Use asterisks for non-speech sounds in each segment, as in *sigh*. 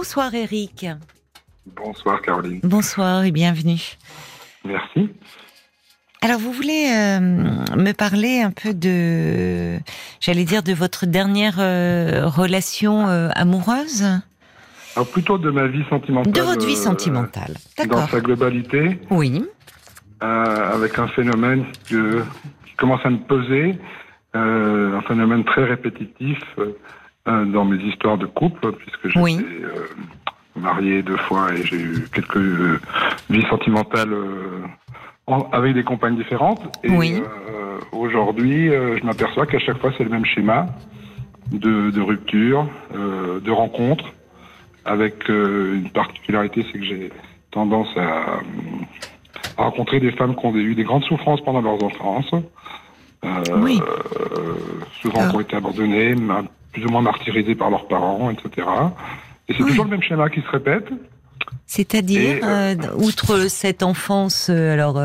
Bonsoir Eric. Bonsoir Caroline. Bonsoir et bienvenue. Merci. Alors vous voulez euh, me parler un peu de, j'allais dire, de votre dernière euh, relation euh, amoureuse? Alors plutôt de ma vie sentimentale. De votre vie sentimentale, Dans d'accord. sa globalité, Oui, avec un phénomène que- qui commence à me peser, un phénomène très répétitif dans mes histoires de couple, puisque j'ai Oui. été euh, marié deux fois et j'ai eu quelques euh, vies sentimentales euh, en- avec des compagnes différentes. Et Oui. euh, aujourd'hui, euh, je m'aperçois qu'à chaque fois, c'est le même schéma de, de rupture, euh, de rencontre, avec euh, une particularité, c'est que j'ai tendance à, à rencontrer des femmes qui ont eu des grandes souffrances pendant leur enfance, euh, Oui. euh, souvent Ah. qui ont été abandonnées, plus ou moins martyrisées par leurs parents, etc. Et c'est Oui. toujours le même schéma qui se répète. c'est-à-dire, euh, euh, outre cette enfance, euh, alors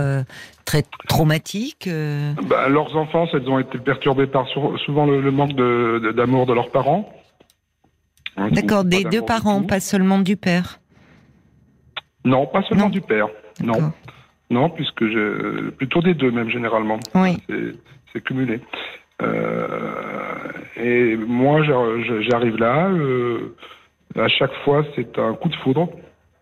très traumatique. Bah, leurs enfances, elles ont été perturbées par sou- souvent le, le manque de- de- d'amour de, leurs parents. Hein, D'accord, des deux parents, pas seulement du père. Non, pas seulement Non. du père. Non, non, puisque je, plutôt des deux même généralement. Oui. C'est cumulé. Euh, et moi, j'ar- j'arrive là. euh, à chaque fois, c'est un coup de foudre.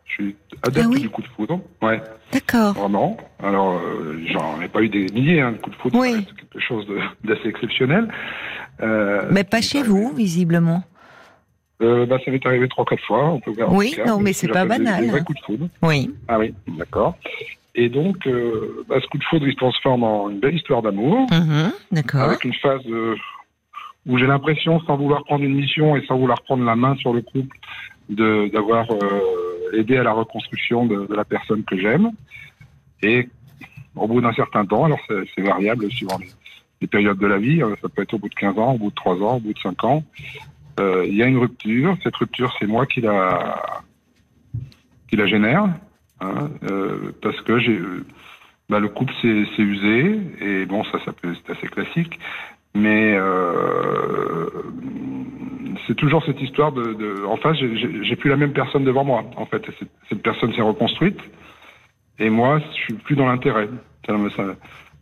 Je suis adepte Ah oui du coup de foudre. Ouais, D'accord. vraiment. Alors, euh, j'en ai pas eu des milliers hein, de coups de foudre. Oui. C'est quelque chose d'assez exceptionnel. Euh, Mais pas chez vous, visiblement. euh, bah, ça m'est arrivé trois, quatre fois. On peut Oui, non, mais ce c'est pas j'appelle des- banal. Des vrais coups de foudre. Oui. Ah oui, d'accord. Et donc, euh, bah, ce coup de foudre, il se transforme en une belle histoire d'amour, Mhm, D'accord. avec une phase euh, où j'ai l'impression, sans vouloir prendre une mission et sans vouloir prendre la main sur le couple, de d'avoir euh, aidé à la reconstruction de, de la personne que j'aime. Et au bout d'un certain temps, alors c'est c'est variable suivant les, les périodes de la vie, euh, ça peut être au bout de 15 ans, au bout de 3 ans, au bout de 5 ans, il y a une rupture. Cette rupture, c'est moi qui la, qui la génère, hein, euh, parce que euh, bah, le couple s'est usé, et bon, ça, c'est assez classique, mais euh, c'est toujours cette histoire de, de en face, j'ai- plus la même personne devant moi. En fait, cette, personne s'est reconstruite, et moi, je suis plus dans l'intérêt.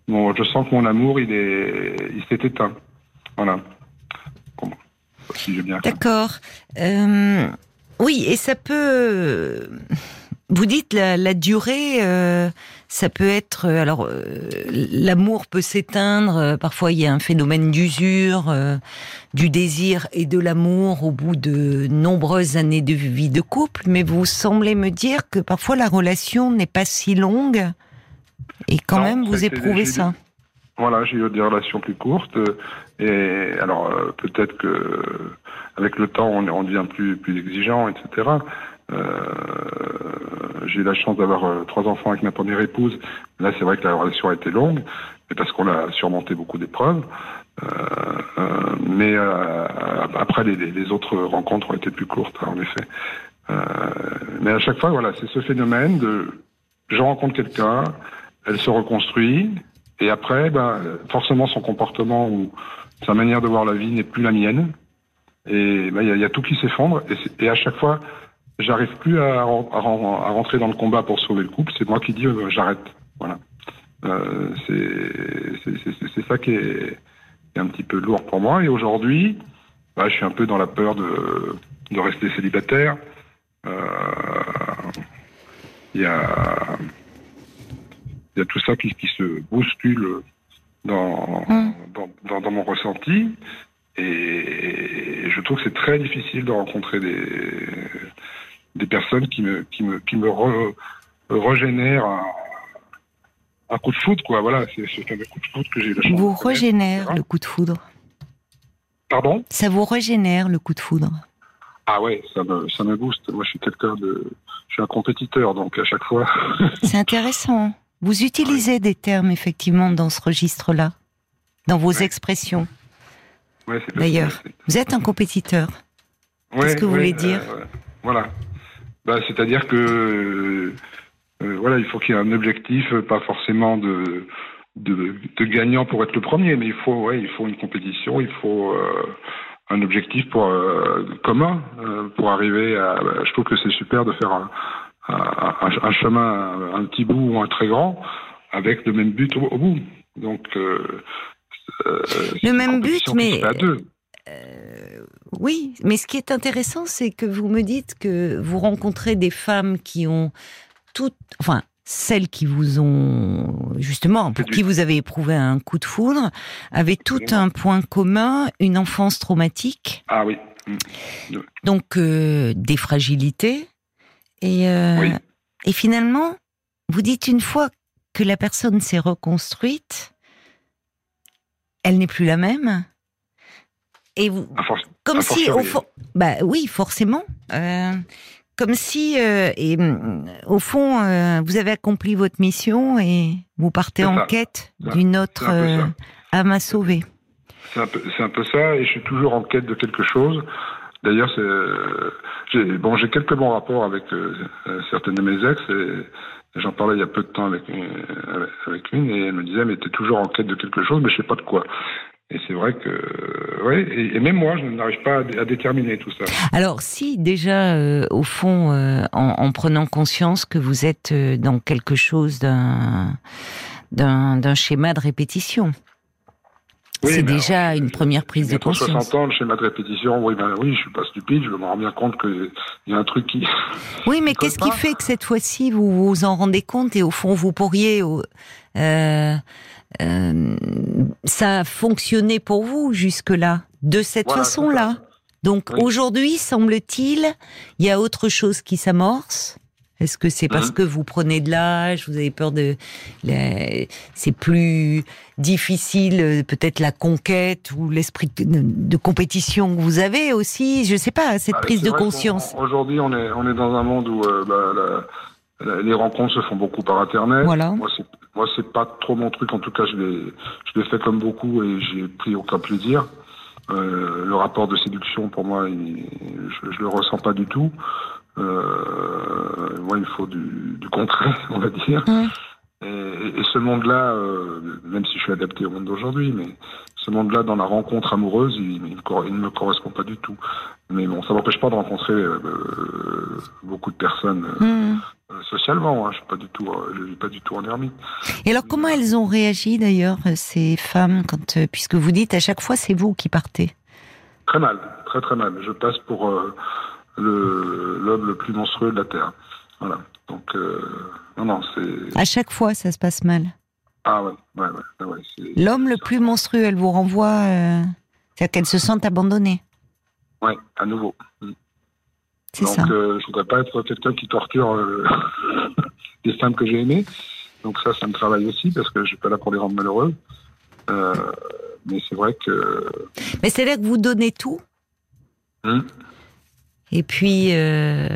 Bon, je sens que mon amour, il est, il s'est éteint. Voilà. D'accord. Oui, et ça peut. Vous dites la, la durée, euh, ça peut être. euh, Alors, euh, l'amour peut s'éteindre. euh, Parfois, il y a un phénomène d'usure, du désir et de l'amour au bout de nombreuses années de vie de couple. Mais vous semblez me dire que parfois la relation n'est pas si longue. Et quand Non, même, vous éprouvez ça. Voilà, j'ai eu des relations plus courtes et alors peut-être que avec le temps on, on devient plus plus exigeant, etc. Euh, j'ai eu la chance d'avoir euh, trois enfants avec ma première épouse. Là, c'est vrai que la relation a été longue, mais parce qu'on a surmonté beaucoup d'épreuves. Euh, mais après, les, autres rencontres ont été plus courtes, hein, en effet. Mais à chaque fois, voilà, c'est ce phénomène de je rencontre quelqu'un, elle se reconstruit, et après, ben, forcément, son comportement ou sa manière de voir la vie n'est plus la mienne. Et ben, il y, a- il y a tout qui s'effondre. Et à chaque fois, j'arrive plus à, ren- à ren- à rentrer dans le combat pour sauver le couple. C'est moi qui dis euh, j'arrête. Voilà. Euh, c'est ça qui est, qui est un petit peu lourd pour moi. Et aujourd'hui, bah, je suis un peu dans la peur de, de rester célibataire. Euh, Il y a il y a tout ça qui, qui se bouscule dans, Mm. dans, dans, dans mon ressenti. Et je trouve que c'est très difficile de rencontrer des, des personnes qui me, qui me, qui me re- régénèrent un, un coup de foudre, quoi. Voilà, c'est un coup de foudre que j'ai eu la chance. Vous régénère le coup de foudre. Pardon? Ça vous régénère le coup de foudre. Ah ouais, ça me, ça me booste. Moi, je suis quelqu'un de, je suis un compétiteur, donc à chaque fois. *laughs* C'est intéressant. Vous utilisez des termes effectivement dans ce registre-là, dans vos Ouais. expressions. Ouais, c'est D'ailleurs. Vous êtes un compétiteur. Qu'est-ce que vous voulez dire euh. Voilà. Bah, c'est-à-dire que euh, euh, voilà, il faut qu'il y ait un objectif, euh, pas forcément de, de de gagnant pour être le premier, mais il faut ouais, il faut une compétition, il faut euh, un objectif pour commun pour arriver à. Je trouve que c'est super de faire un, un, chemin, un petit bout ou un très grand, avec le même but au, bout. Donc le même but, mais à deux. Euh, oui, mais ce qui est intéressant, c'est que vous me dites que vous rencontrez des femmes qui ont toutes, enfin, celles qui vous ont justement, pour qui vous avez éprouvé un coup de foudre, avaient tout un point commun, une enfance traumatique. Ah oui. Mm. Donc euh, des fragilités et euh, et finalement, vous dites une fois que la personne s'est reconstruite, elle n'est plus la même. Et vous, comme si, au fond, bah oui, forcément. Euh, comme si, euh, et, mm, au fond, euh, vous avez accompli votre mission et vous partez en quête d'une autre âme à sauver. C'est un, un, peu ça, et je suis toujours en quête de quelque chose. D'ailleurs, j'ai bon, j'ai quelques bons rapports avec certaines de mes ex, et j'en parlais il y a peu de temps avec, avec une, et elle me disait, mais tu es toujours en quête de quelque chose, mais je sais pas de quoi. Et c'est vrai que, ouais, et, même moi, je n'arrive pas à, déterminer tout ça. Alors, si déjà, euh, au fond, euh, en, prenant conscience que vous êtes euh, dans quelque chose d'un d'un schéma de répétition. c'est déjà une première prise de conscience. 60 ans, le schéma de répétition, oui, ben oui, je suis pas stupide, je me rends bien compte qu'il y a un truc qui. *laughs* Oui, mais qu'est-ce qui fait que cette fois-ci vous vous en rendez compte et au fond vous pourriez euh, euh, ça a fonctionné pour vous jusque-là, de cette façon-là. Donc aujourd'hui, semble-t-il, il y a autre chose qui s'amorce. Est-ce que c'est parce hein que vous prenez de l'âge, vous avez peur de, c'est plus difficile, peut-être la conquête ou l'esprit de, compétition que vous avez aussi, je sais pas, cette bah, prise de conscience. Aujourd'hui, on est on est dans un monde où euh, bah, les rencontres se font beaucoup par internet. Voilà. Moi, moi, c'est pas trop mon truc. En tout cas, je l'ai, je l'ai fait comme beaucoup et j'ai pris aucun plaisir. Euh, le rapport de séduction, pour moi, je, je le ressens pas du tout. Euh, moi, il faut du, du concret, *laughs* on va dire. Et, ce monde-là, euh, même si je suis adapté au monde d'aujourd'hui, mais ce monde-là, dans la rencontre amoureuse, il, il, ne me correspond pas du tout. Mais bon, ça m'empêche pas de rencontrer euh, beaucoup de personnes mmh. socialement. Hein. Je suis pas du tout, je vis pas du tout en ermite. Et alors, comment elles ont réagi d'ailleurs ces femmes quand, puisque vous dites à chaque fois, c'est vous qui partez? Très mal, très très mal. Je passe pour l'homme le, plus monstrueux de la Terre. Voilà. Donc, euh, non, non, c'est. À chaque fois, ça se passe mal. Ah ouais, ouais, ouais. L'homme le plus monstrueux, elle vous renvoie. Euh, c'est-à-dire qu'elle se sent abandonnée. Ouais, à nouveau. Mm. C'est ça. Donc, euh, je voudrais pas être quelqu'un qui torture *laughs* des femmes que j'ai aimées. Donc, ça, ça me travaille aussi parce que je suis pas là pour les rendre malheureuses. mais c'est vrai que. Mais c'est là que vous donnez tout? Hum. Et puis, euh,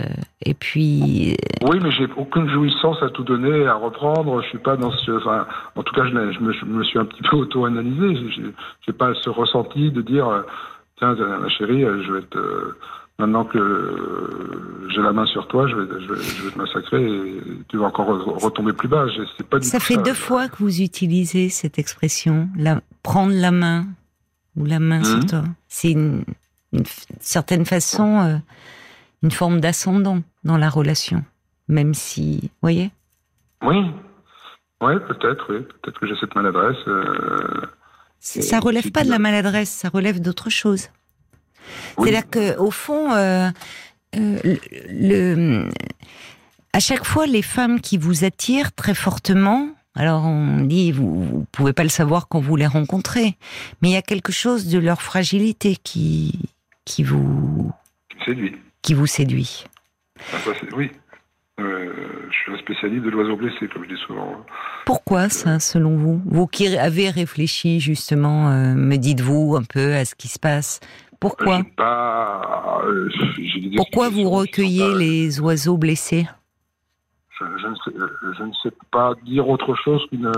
et puis. Oui, mais j'ai aucune jouissance à tout donner, à reprendre. Je suis pas dans ce. Enfin, en tout cas, je, je, me, suis un petit peu auto-analysé. J'ai pas ce ressenti de dire, euh, tiens, ma chérie, euh, je vais te. Maintenant que j'ai la main sur toi, je vais, je vais, te massacrer et tu vas encore retomber plus bas. Pas ça fait deux fois que vous utilisez cette expression, la, prendre la main ou la main sur mmh. toi. C'est une, une certaine façon, euh, une forme d'ascendant dans la relation, même si, voyez? Oui, ouais, peut-être, oui. Peut-être que j'ai cette maladresse. Euh, ça relève pas de la maladresse, ça relève d'autre chose. C'est-à-dire que, au fond, euh, le, à chaque fois, les femmes qui vous attirent très fortement, alors on dit, vous, vous pouvez pas le savoir quand vous les rencontrez, mais il y a quelque chose de leur fragilité qui, qui vous séduit. Qui vous séduit. Ah, oui. Euh, je suis un spécialiste de l'oiseau blessé, comme je dis souvent. Pourquoi ça, selon vous? Vous qui avez réfléchi justement, euh, me dites-vous un peu à ce qui se passe. Pourquoi? Euh, Pourquoi vous recueillez les oiseaux blessés? Je, ne sais, je, ne sais, pas dire autre chose qu'une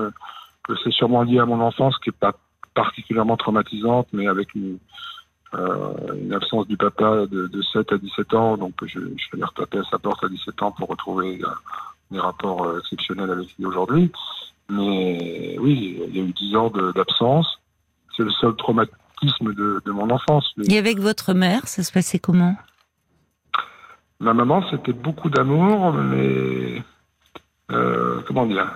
que c'est sûrement lié à mon enfance, qui n'est pas particulièrement traumatisante, mais avec une, euh, une absence du papa de, de, 7 à 17 ans, donc je, je allé retaper à sa porte à 17 ans pour retrouver euh, des rapports euh, exceptionnels avec lui aujourd'hui. Mais oui, il y a eu 10 ans d'absence. C'est le seul traumatisme de, de mon enfance. Et avec votre mère, ça se passait comment? Ma maman, c'était beaucoup d'amour, mais euh, comment dire?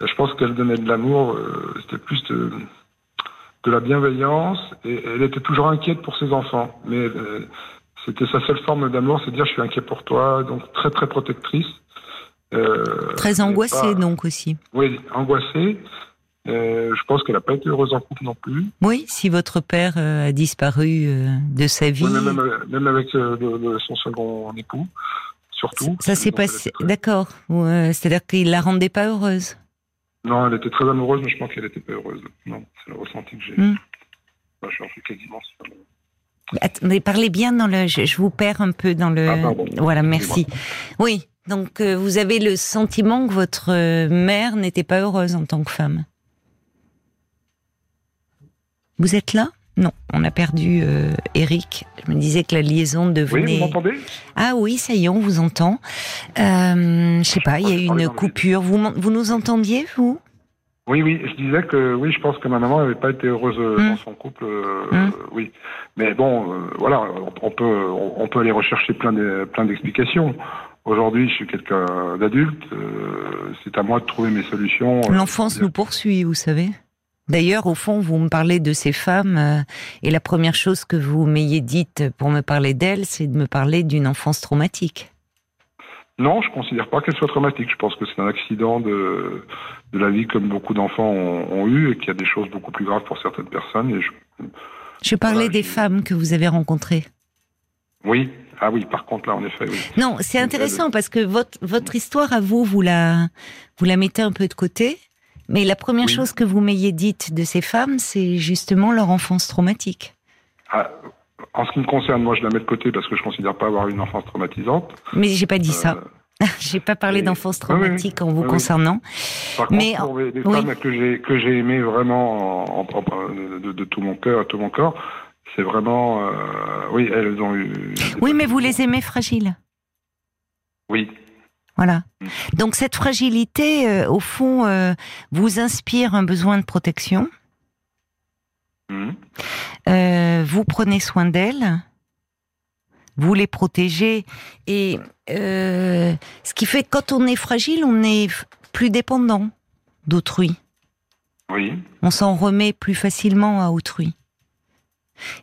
Je pense qu'elle donnait de l'amour, euh, c'était plus de, de, la bienveillance, et elle était toujours inquiète pour ses enfants. Mais euh, c'était sa seule forme d'amour, c'est de dire je suis inquiet pour toi, donc très très protectrice. Euh, très angoissée donc aussi. Oui, angoissée. Euh, je pense qu'elle n'a pas été heureuse en couple non plus. Oui, si votre père euh, a disparu euh, de sa vie. Oui, même, même, avec le, son second époux, surtout. Ça s'est passé, d'accord. C'est-à-dire qu'il la rendait pas heureuse. Non, elle était très amoureuse, mais je pense qu'elle n'était pas heureuse. Non, c'est le ressenti que j'ai. Hmm. je suis quasiment mais parlez bien dans le. Je, vous perds un peu dans le. Ah, voilà, merci. Oui, donc vous avez le sentiment que votre mère n'était pas heureuse en tant que femme? Vous êtes là? Non, on a perdu euh, Eric. Je me disais que la liaison devenait. Oui, vous m'entendez? Ah oui, ça y est, on vous entend. Euh, je sais pas, il y a eu une coupure. Vous, vous nous entendiez, vous? Oui, oui, je disais que oui, je pense que ma maman n'avait pas été heureuse euh, dans hmm. son couple, euh, hmm. oui. Mais bon, voilà, on peut on peut aller rechercher plein de, plein d'explications. Aujourd'hui, je suis quelqu'un d'adulte, c'est à moi de trouver mes solutions. L'enfance nous poursuit, vous savez. D'ailleurs, au fond, vous me parlez de ces femmes, euh, et la première chose que vous m'ayez dite pour me parler d'elles, c'est de me parler d'une enfance traumatique. Non, je ne considère pas qu'elle soit traumatique. Je pense que c'est un accident de, de la vie comme beaucoup d'enfants ont, eu et qu'il y a des choses beaucoup plus graves pour certaines personnes. Et je, je parlais des femmes que vous avez rencontrées. Oui, ah oui, par contre là, en effet, oui. Non, c'est intéressant parce que votre, votre histoire à vous, vous la, vous la mettez un peu de côté mais la première chose que vous m'ayez dite de ces femmes, c'est justement leur enfance traumatique. Ah, en ce qui me concerne, moi, je la mets de côté parce que je ne considère pas avoir une enfance traumatisante. Mais j'ai pas dit ça. ça. Euh, *laughs* j'ai pas parlé d'enfance traumatique en vous concernant. Par mais contre, pour les, femmes que j'ai que j'ai aimées vraiment en, de, tout mon cœur, tout mon corps, c'est vraiment, euh, oui, elles ont eu. Oui, mais vous les aimez fragiles. Oui. Voilà. Mm. Donc cette fragilité, euh, au fond, euh, vous inspire un besoin de protection. Mm. Euh, vous prenez soin d'elles, vous les protégez, et ce qui fait que quand on est fragile, on est plus dépendant d'autrui. Oui. On s'en remet plus facilement à autrui.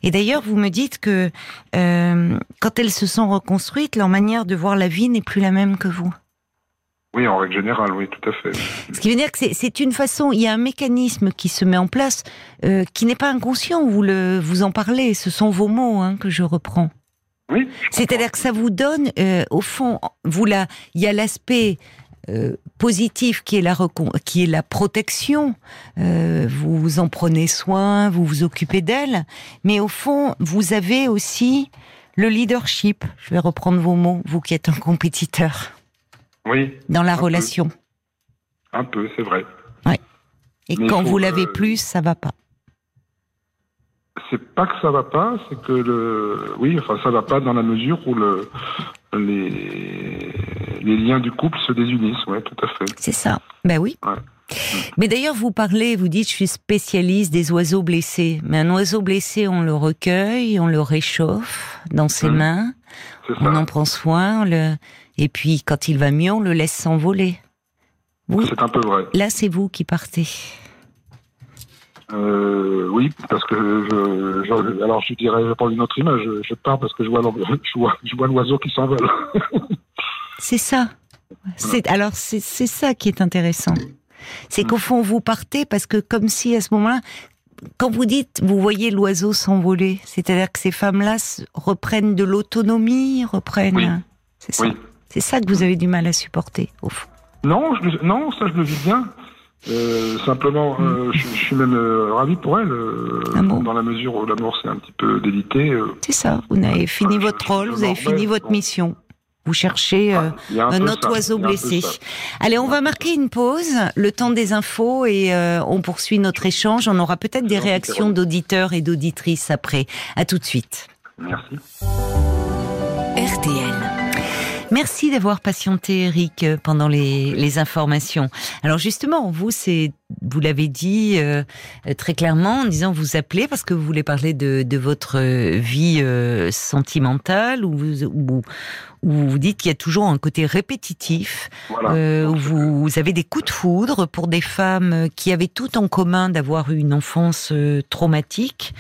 Et d'ailleurs, vous me dites que quand elles se sont reconstruites, leur manière de voir la vie n'est plus la même que vous. Oui, en règle générale, oui, tout à fait. Ce qui veut dire que c'est une façon, il y a un mécanisme qui se met en place euh, qui n'est pas inconscient. Vous le, vous en parlez, ce sont vos mots hein, que je reprends. Oui. C'est-à-dire que ça vous donne, euh, au fond, vous là, il y a l'aspect euh, positif qui est la qui est la protection. vous en prenez soin, vous vous occupez d'elle, mais au fond, vous avez aussi le leadership. Je vais reprendre vos mots, vous qui êtes un compétiteur. Oui. Dans la relation. Un peu, c'est vrai. Oui. Et quand vous l'avez plus, ça va pas. C'est pas que ça va pas, c'est que le, oui, enfin ça va pas dans la mesure où le, les, les liens du couple se désunissent, ouais, tout à fait. C'est ça. Ben oui. Mais d'ailleurs, vous parlez, vous dites, je suis spécialiste des oiseaux blessés. Mais un oiseau blessé, on le recueille, on le réchauffe dans ses mmh. mains, on en prend soin, on le, et puis, quand il va mieux, on le laisse s'envoler. C'est un peu vrai. Là, c'est vous qui partez. Euh, oui, parce que je, alors je dirais, je prends une autre image. Je, pars parce que je vois, je vois, l'oiseau qui s'envole. *laughs* c'est ça. C'est alors c'est ça qui est intéressant. C'est qu'au fond vous partez parce que comme si à ce moment-là, quand vous dites, vous voyez l'oiseau s'envoler, c'est-à-dire que ces femmes-là reprennent de l'autonomie, reprennent. C'est ça? C'est ça que vous avez du mal à supporter, au fond. Non, non, ça je le vis bien. Euh, simplement, euh, je, suis même euh, ravi pour elle, ah dans la mesure où l'amour c'est un petit peu délité. c'est ça, vous avez fini votre rôle, vous avez fini votre mission. Vous cherchez ah, un, autre oiseau blessé. Allez, on va marquer une pause, le temps des infos, et on poursuit notre échange. On aura peut-être des réactions d'auditeurs et d'auditrices après. À tout de suite. Merci. Merci d'avoir patienté, Eric, pendant les, informations. Alors justement, vous, c'est vous l'avez dit euh, très clairement en disant vous appelez parce que vous voulez parler de, de votre vie euh, sentimentale ou vous, ou, vous dites qu'il y a toujours un côté répétitif, euh, où vous, avez des coups de foudre pour des femmes qui avaient tout en commun d'avoir eu une enfance euh, traumatique,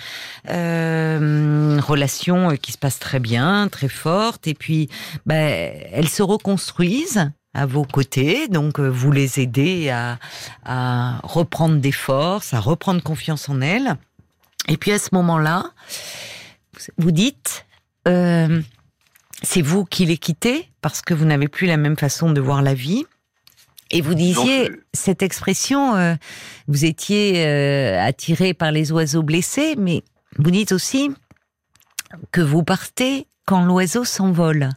euh, relation qui se passe très bien, très forte, et puis ben, elles se reconstruisent à vos côtés, donc euh, vous les aidez à, à reprendre des forces, à reprendre confiance en elles. Et puis à ce moment-là, vous dites, euh, c'est vous qui les quittez parce que vous n'avez plus la même façon de voir la vie. Et vous disiez cette expression, euh, vous étiez euh, attiré par les oiseaux blessés, mais vous dites aussi que vous partez quand l'oiseau s'envole.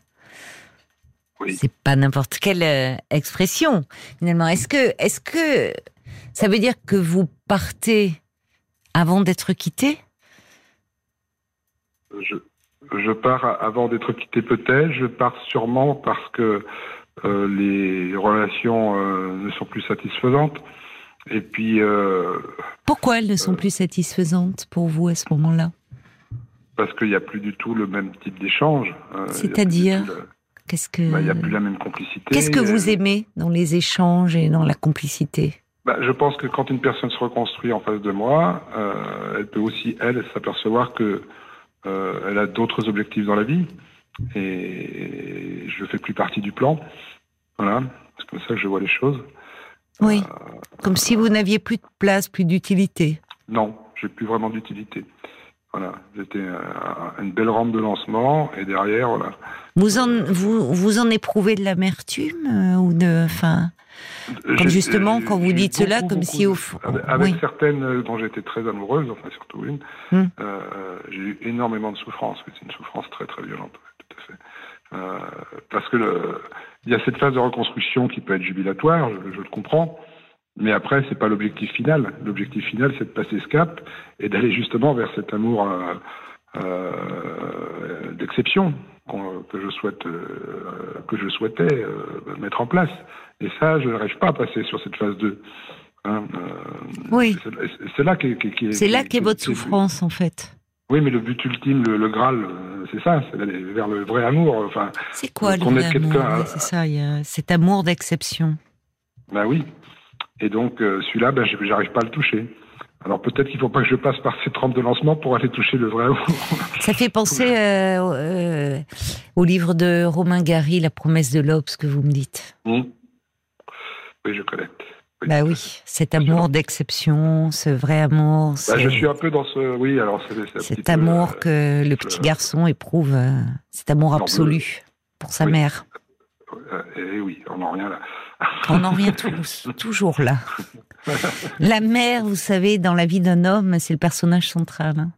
Oui. C'est pas n'importe quelle euh, expression finalement. Est-ce que, est-ce que ça veut dire que vous partez avant d'être quitté? Je, je pars avant d'être quitté peut-être. Je pars sûrement parce que euh, les relations euh, ne sont plus satisfaisantes. Et puis. Euh, Pourquoi elles ne sont plus satisfaisantes pour vous à ce moment-là? Parce qu'il n'y a plus du tout le même type d'échange. C'est-à-dire Qu'est-ce que. Bah, il n'y a plus la même complicité. Qu'est-ce que vous aimez dans les échanges et dans la complicité? Bah, je pense que quand une personne se reconstruit en face de moi, elle peut aussi, elle, s'apercevoir que euh, elle a d'autres objectifs dans la vie et je ne fais plus partie du plan. Voilà, c'est comme ça que je vois les choses. Oui, euh, comme si vous n'aviez plus de place, plus d'utilité. Non, j'ai plus vraiment d'utilité. Voilà, j'étais une belle rampe de lancement et derrière, voilà. Vous en, vous, vous en éprouvez de l'amertume euh, ou de, enfin, comme justement, quand vous dites cela, comme si au fond. Avec, certaines euh, dont j'étais très amoureuse, enfin surtout une, hmm. euh, j'ai eu énormément de souffrance. C'est une souffrance très très violente, tout à fait. Euh, parce que le, il y a cette phase de reconstruction qui peut être jubilatoire, je, je le comprends, mais après c'est pas l'objectif final. L'objectif final, c'est de passer ce cap et d'aller justement vers cet amour euh, euh d'exception que je souhaite, euh, que je souhaitais mettre en place. Et ça, je n'arrive pas à passer sur cette phase 2. Hein, oui. C'est là qu'est là qu'est votre souffrance, en fait. Oui, mais le but ultime, le, Graal, c'est ça, c'est d'aller vers le vrai amour. Enfin, c'est quoi le vrai amour? C'est ça, il y a cet amour d'exception. Ben oui. Et donc, euh, celui-là, ben, j'arrive pas à le toucher. Alors peut-être qu'il ne faut pas que je passe par ces trempes de lancement pour aller toucher le vrai amour. *laughs* Ça fait penser au livre de Romain Gary, La promesse de l'aube, ce que vous me dites. Mmh. Oui, je connais. bah oui, cet amour d'exception, ce vrai amour. Bah, je suis un peu dans ce. Oui, alors c'est. Cet amour euh, que le petit garçon éprouve, euh, cet amour absolu pour sa mère. Euh, et oui, on en revient là. *laughs* On en revient toujours là. La mère, vous savez, dans la vie d'un homme, c'est le personnage central. Hein.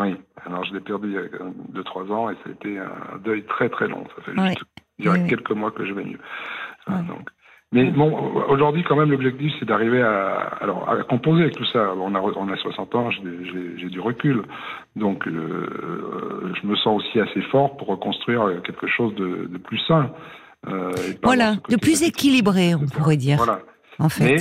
Oui, alors je l'ai perdu il y a 2-3 ans et ça a été un deuil très très long. Ça fait juste quelques mois que je vais mieux. Donc, mais bon, aujourd'hui, quand même, l'objectif, c'est d'arriver à, alors, à composer avec tout ça. On a, on a 60 ans, j'ai du recul. Donc, euh, je me sens aussi assez fort pour reconstruire quelque chose de, de plus sain. Euh, voilà, de plus équilibré, on pourrait dire. Voilà. En fait. Mais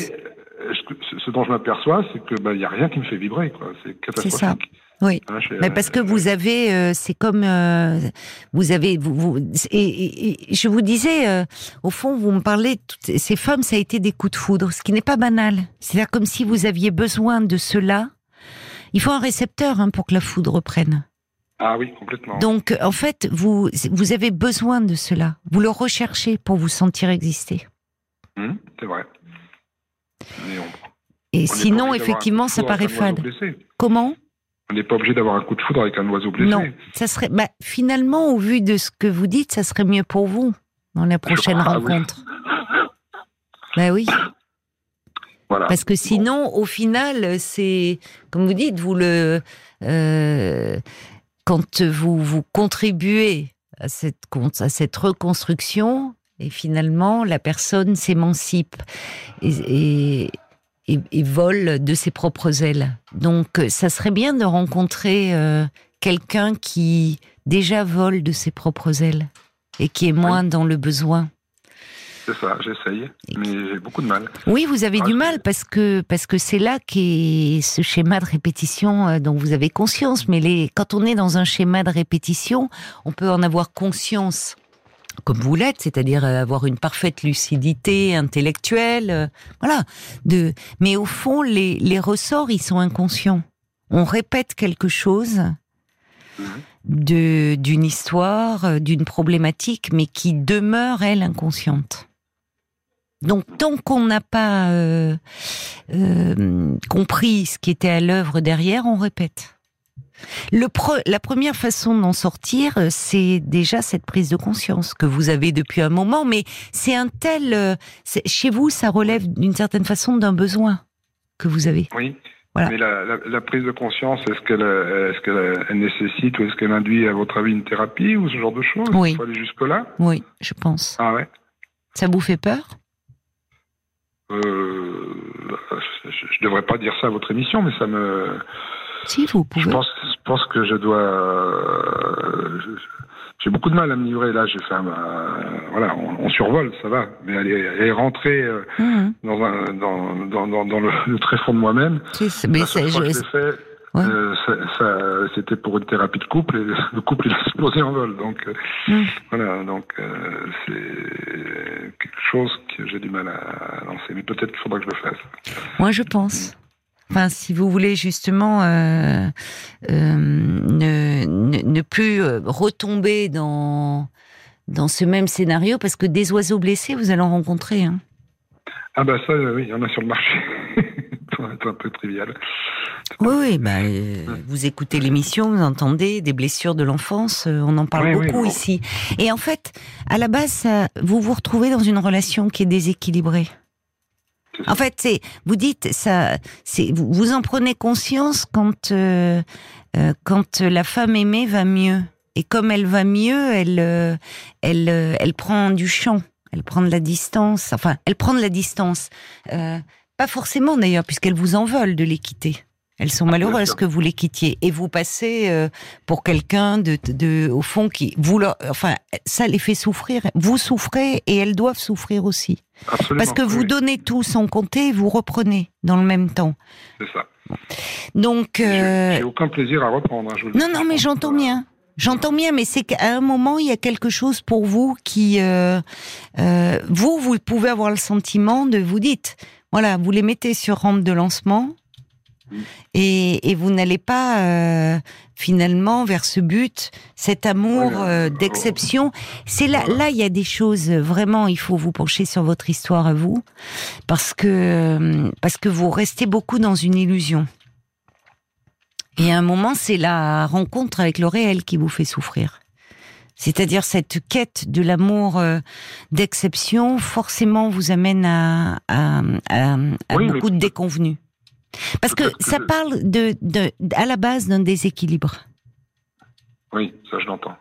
ce dont je m'aperçois, c'est que bah, il y a rien qui me fait vibrer. C'est catastrophique. Oui, mais parce que vous avez, euh, c'est comme euh, vous avez, vous, vous et, je vous disais, euh, au fond, vous me parlez, toutes ces femmes, ça a été des coups de foudre, ce qui n'est pas banal. C'est-à-dire comme si vous aviez besoin de cela. Il faut un récepteur hein, pour que la foudre reprenne. Ah oui, complètement. Donc, en fait, vous, vous avez besoin de cela. Vous le recherchez pour vous sentir exister. Hum, c'est vrai. Et sinon, effectivement, ça paraît fade. Comment? On n'est pas obligé d'avoir un coup de foudre avec un oiseau blessé. Non, ça serait. Bah, finalement, au vu de ce que vous dites, ça serait mieux pour vous dans la prochaine rencontre. Ben oui. Voilà. Parce que sinon, au final, c'est comme vous dites, vous le euh, quand vous vous contribuez à cette à cette reconstruction et finalement la personne s'émancipe et et, vole de ses propres ailes. Donc, euh, ça serait bien de rencontrer euh, quelqu'un qui déjà vole de ses propres ailes et qui est moins dans le besoin. c'est ça, j'essaye, mais j'ai beaucoup de mal. Oui, vous avez Ah, du mal parce que parce que c'est là qu'est ce schéma de répétition euh, dont vous avez conscience. Mais les, quand on est dans un schéma de répétition, on peut en avoir conscience comme vous l'êtes, c'est-à-dire euh, avoir une parfaite lucidité intellectuelle, euh, voilà. De, mais au fond, les, les ressorts, ils sont inconscients. On répète quelque chose Mhm. de d'une histoire, euh, d'une problématique, mais qui demeure elle inconsciente. Donc tant qu'on n'a pas euh, euh, compris ce qui était à l'œuvre derrière, on répète. Le pre- la première façon d'en sortir, euh, c'est déjà cette prise de conscience que vous avez depuis un moment, mais c'est un tel, euh, chez vous, ça relève d'une certaine façon d'un besoin que vous avez. Oui. Voilà. Mais la, la, la prise de conscience, est-ce qu'elle euh, euh, elle nécessite ou est-ce qu'elle induit, à votre avis, une thérapie ou ce genre de choses? Oui. Il faut aller jusque-là? Oui, je pense. Ah ouais? Ça vous fait peur? Euh, je, je devrais pas dire ça à votre émission, mais ça me. Si, vous Je pouvez. pense, je pense que je dois. euh, J'ai beaucoup de mal à me livrer. Là, j'ai fait un. euh, voilà, on, on survole, ça va. Mais aller, aller rentrer euh, Mhm. dans, un, dans, dans, dans, dans le, le tréfonds de moi-même. Mais c'est- je- Ouais. euh, ça- ça- c'était pour une thérapie de couple et le couple il a explosé en vol. Donc euh, Mhm. voilà, donc euh, c'est quelque chose que j'ai du mal à lancer. Mais peut-être qu'il faudra que je le fasse. Moi, je pense. Enfin, si vous voulez justement euh, euh, ne, ne, ne plus euh, retomber dans dans ce même scénario, parce que des oiseaux blessés, vous allez en rencontrer. Hein. Ah bah ça, oui, il y en a sur le marché. *laughs* Être un peu trivial. Oui, oui. Bah, euh, vous écoutez l'émission, vous entendez des blessures de l'enfance. euh, on en parle Oui, beaucoup ici. Et en fait, à la base, ça, vous vous retrouvez dans une relation qui est déséquilibrée. En fait, c'est vous dites ça, c'est vous, vous en prenez conscience quand euh, euh, quand la femme aimée va mieux et comme elle va mieux, elle euh, elle euh, elle prend du champ, elle prend de la distance. Enfin, elle prend de la distance. Euh, pas forcément d'ailleurs, puisqu'elles vous en veulent de les quitter. Elles sont bien malheureuses que vous les quittiez et vous passez euh, pour quelqu'un de, de au fond qui vous leur, enfin ça les fait souffrir. Vous souffrez et elles doivent souffrir aussi. Absolument. Parce que vous donnez tout sans compter et vous reprenez dans le même temps. C'est ça. Donc, J'ai- euh, J'ai aucun plaisir à reprendre. hein, je vous non, non, mais j'entends bien. J'entends bien, mais c'est qu'à un moment, il y a quelque chose pour vous qui... euh, euh, vous, vous pouvez avoir le sentiment de... Vous dites, voilà, vous les mettez sur rampe de lancement. Et, et vous n'allez pas euh, finalement vers ce but, cet amour euh, d'exception. C'est là, là, il y a des choses, vraiment, il faut vous pencher sur votre histoire à vous, parce que, euh, parce que vous restez beaucoup dans une illusion. Et à un moment, c'est la rencontre avec le réel qui vous fait souffrir. C'est-à-dire cette quête de l'amour d'exception, forcément, vous amène à, à, à- à Oui, mais- beaucoup de déconvenus. Parce que ça je- parle de, de, à la base d'un déséquilibre. Oui, ça je l'entends.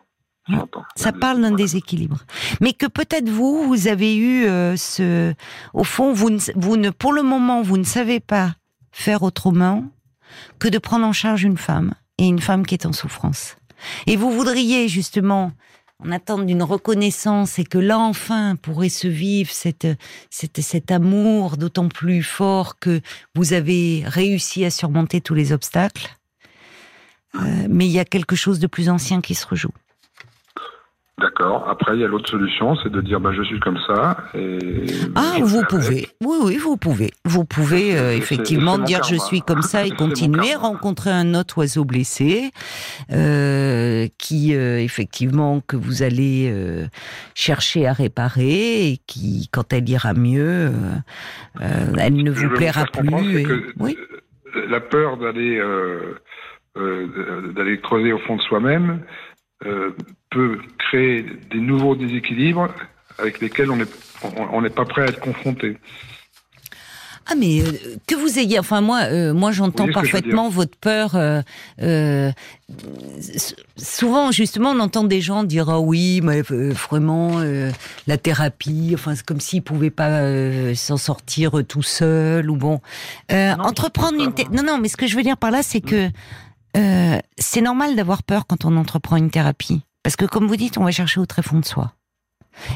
Ça parle d'un déséquilibre. Mais que peut-être vous, vous avez eu euh, ce... Au fond, vous ne, vous ne, pour le moment, vous ne savez pas faire autrement que de prendre en charge une femme, et une femme qui est en souffrance. Et vous voudriez justement, en attente d'une reconnaissance, et que là, enfin, pourrait se vivre cette, cette, cet amour d'autant plus fort que vous avez réussi à surmonter tous les obstacles. Euh, mais il y a quelque chose de plus ancien qui se rejoue. D'accord. Après, il y a l'autre solution, c'est de dire bah, je suis comme ça. Et Ah, vous pouvez. Oui, oui, vous pouvez. Vous pouvez euh, effectivement dire je suis comme ça et *laughs* continuer, karma. rencontrer un autre oiseau blessé euh, qui euh, effectivement que vous allez chercher à réparer et qui, quand elle ira mieux, elle ne vous plaira plus. c'est et- que Oui. La peur d'aller d'aller creuser au fond de soi-même euh, peut créer des nouveaux déséquilibres avec lesquels on n'est on- on n'est pas prêt à être confronté. Ah mais euh, que vous ayez, enfin moi, euh, moi j'entends que je parfaitement votre peur. euh, euh, souvent, justement, on entend des gens dire ah oui, mais euh, vraiment euh, la thérapie, enfin c'est comme s'ils pouvaient pas euh, s'en sortir tout seuls ou bon. Euh, Non, entreprendre une, ça, non non, mais ce que je veux dire par là, c'est que euh, c'est normal d'avoir peur quand on entreprend une thérapie, parce que comme vous dites, on va chercher au très fond de soi.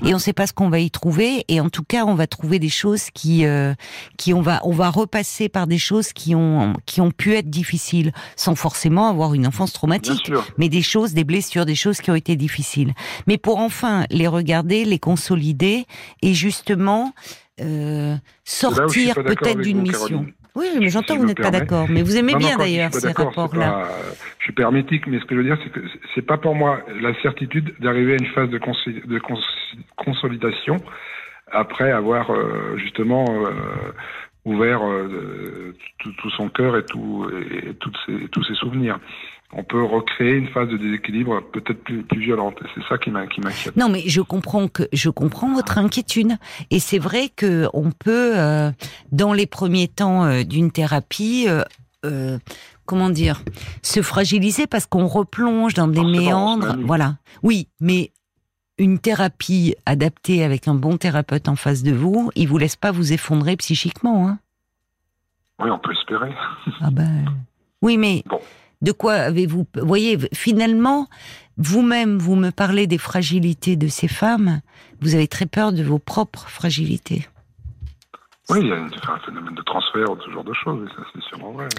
Et on ne sait pas ce qu'on va y trouver. Et en tout cas, on va trouver des choses qui, euh, qui on va, on va repasser par des choses qui ont, qui ont pu être difficiles, sans forcément avoir une enfance traumatique, mais des choses, des blessures, des choses qui ont été difficiles. Mais pour enfin les regarder, les consolider et justement euh, sortir peut-être d'une mission. Oui, mais j'entends que vous n'êtes pas d'accord. Mais vous aimez bien d'ailleurs ces rapports-là. Je suis pas hermétique, mais ce que je veux dire, c'est que c'est pas pour moi la certitude d'arriver à une phase de, de consolidation après avoir euh, justement euh, ouvert euh, tout, son cœur et, tout, et, toutes ses, tous ses souvenirs on peut recréer une phase de déséquilibre peut-être plus, plus violente. C'est ça qui m'inquiète. Non, mais je comprends que je comprends votre inquiétude. Et c'est vrai que on peut, euh, dans les premiers temps euh, d'une thérapie, euh, comment dire, se fragiliser parce qu'on replonge dans des méandres. Voilà. Oui, mais une thérapie adaptée avec un bon thérapeute en face de vous, il vous laisse pas vous effondrer psychiquement. Hein oui, on peut espérer. Ah ben. Oui, mais. Bon de quoi avez-vous voyez finalement vous-même vous me parlez des fragilités de ces femmes, vous avez très peur de vos propres fragilités. Oui, il y a un phénomène de transfert, ce genre de choses, ça c'est sûrement vrai.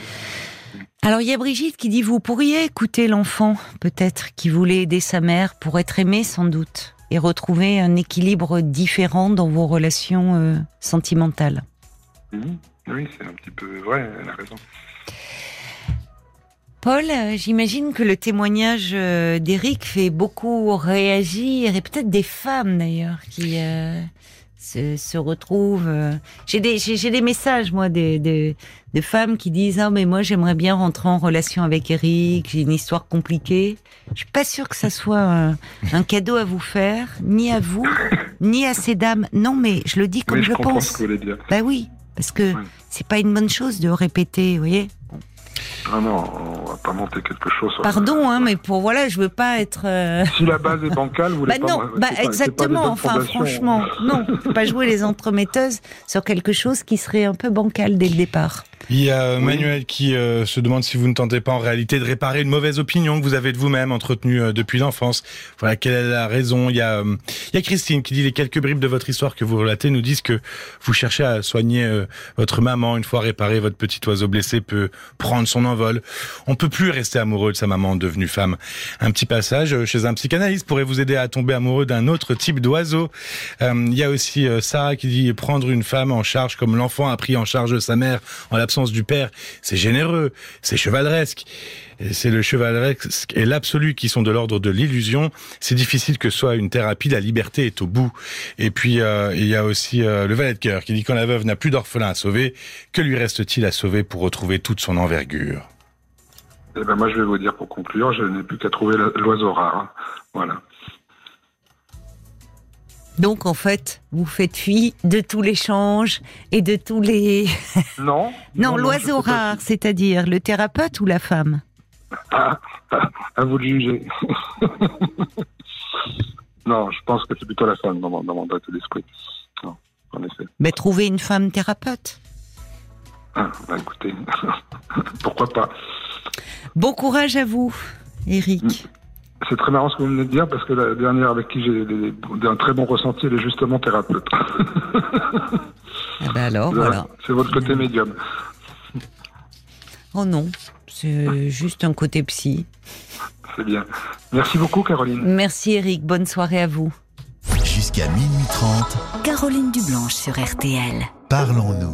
Alors il y a Brigitte qui dit vous pourriez écouter l'enfant peut-être qui voulait aider sa mère pour être aimé sans doute et retrouver un équilibre différent dans vos relations euh, sentimentales. Mhm. Oui, c'est un petit peu vrai, elle a raison. Paul, j'imagine que le témoignage euh, d'Éric fait beaucoup réagir, et peut-être des femmes d'ailleurs, qui euh, se, retrouvent. Euh. J'ai des, j'ai, des messages, moi, de, de, femmes qui disent Ah, mais moi, j'aimerais bien rentrer en relation avec Eric, j'ai une histoire compliquée. Je suis pas sûre que ça soit un, cadeau à vous faire, ni à vous, ni à ces dames. Non, mais je le dis comme je, pense. Ce que dire. Bah oui, parce que c'est pas une bonne chose de répéter, vous voyez. Non, non, on va pas monter quelque chose. Pardon, hein, mais pour voilà, je veux pas être. Euh, si la base est bancale, vous voulez bah non, bah exactement. enfin, franchement, non, pas jouer les entremetteuses sur quelque chose qui serait un peu bancal dès le départ. Il y a Manuel qui euh, se demande si vous ne tentez pas en réalité de réparer une mauvaise opinion que vous avez de vous-même entretenue euh, depuis l'enfance. Voilà, quelle est la raison? Il y, a, euh, il y a Christine qui dit les quelques bribes de votre histoire que vous relatez nous disent que vous cherchez à soigner votre maman. Une fois réparé, votre petit oiseau blessé peut prendre son envol. On peut plus rester amoureux de sa maman devenue femme. Un petit passage chez un psychanalyste pourrait vous aider à tomber amoureux d'un autre type d'oiseau. il y a aussi Sarah qui dit prendre une femme en charge comme l'enfant a pris en charge sa mère en l'absence du père, c'est généreux, c'est chevaleresque. C'est le chevaleresque et l'absolu qui sont de l'ordre de l'illusion. C'est difficile que soit une thérapie, la liberté est au bout. Et puis euh, il y a aussi euh, le valet de cœur qui dit quand la veuve n'a plus d'orphelin à sauver, que lui reste-t-il à sauver pour retrouver toute son envergure? Eh ben moi je vais vous dire pour conclure, je n'ai plus qu'à trouver l'oiseau rare. Voilà. Donc en fait, vous faites fi de tous les changes et de tous les... *laughs* Non. non, l'oiseau rare, c'est-à-dire le thérapeute ou la femme? Ah, *laughs* À vous de juger. *laughs* non, je pense que c'est plutôt la femme dans mon, dans mon d'esprit. Non, en effet. Mais trouver une femme thérapeute? Ah, bah écoutez, pourquoi pas? Bon courage à vous, Eric. Mm. C'est très marrant ce que vous venez de dire parce que la dernière avec qui j'ai un très bon ressenti, elle est justement thérapeute. Ah *laughs* ben alors, voilà. C'est votre côté médium. Oh non, c'est juste un côté psy. C'est bien. Merci beaucoup, Caroline. Merci, Eric. Bonne soirée à vous. Jusqu'à minuit 30. Caroline Dublanche sur RTL. Parlons-nous.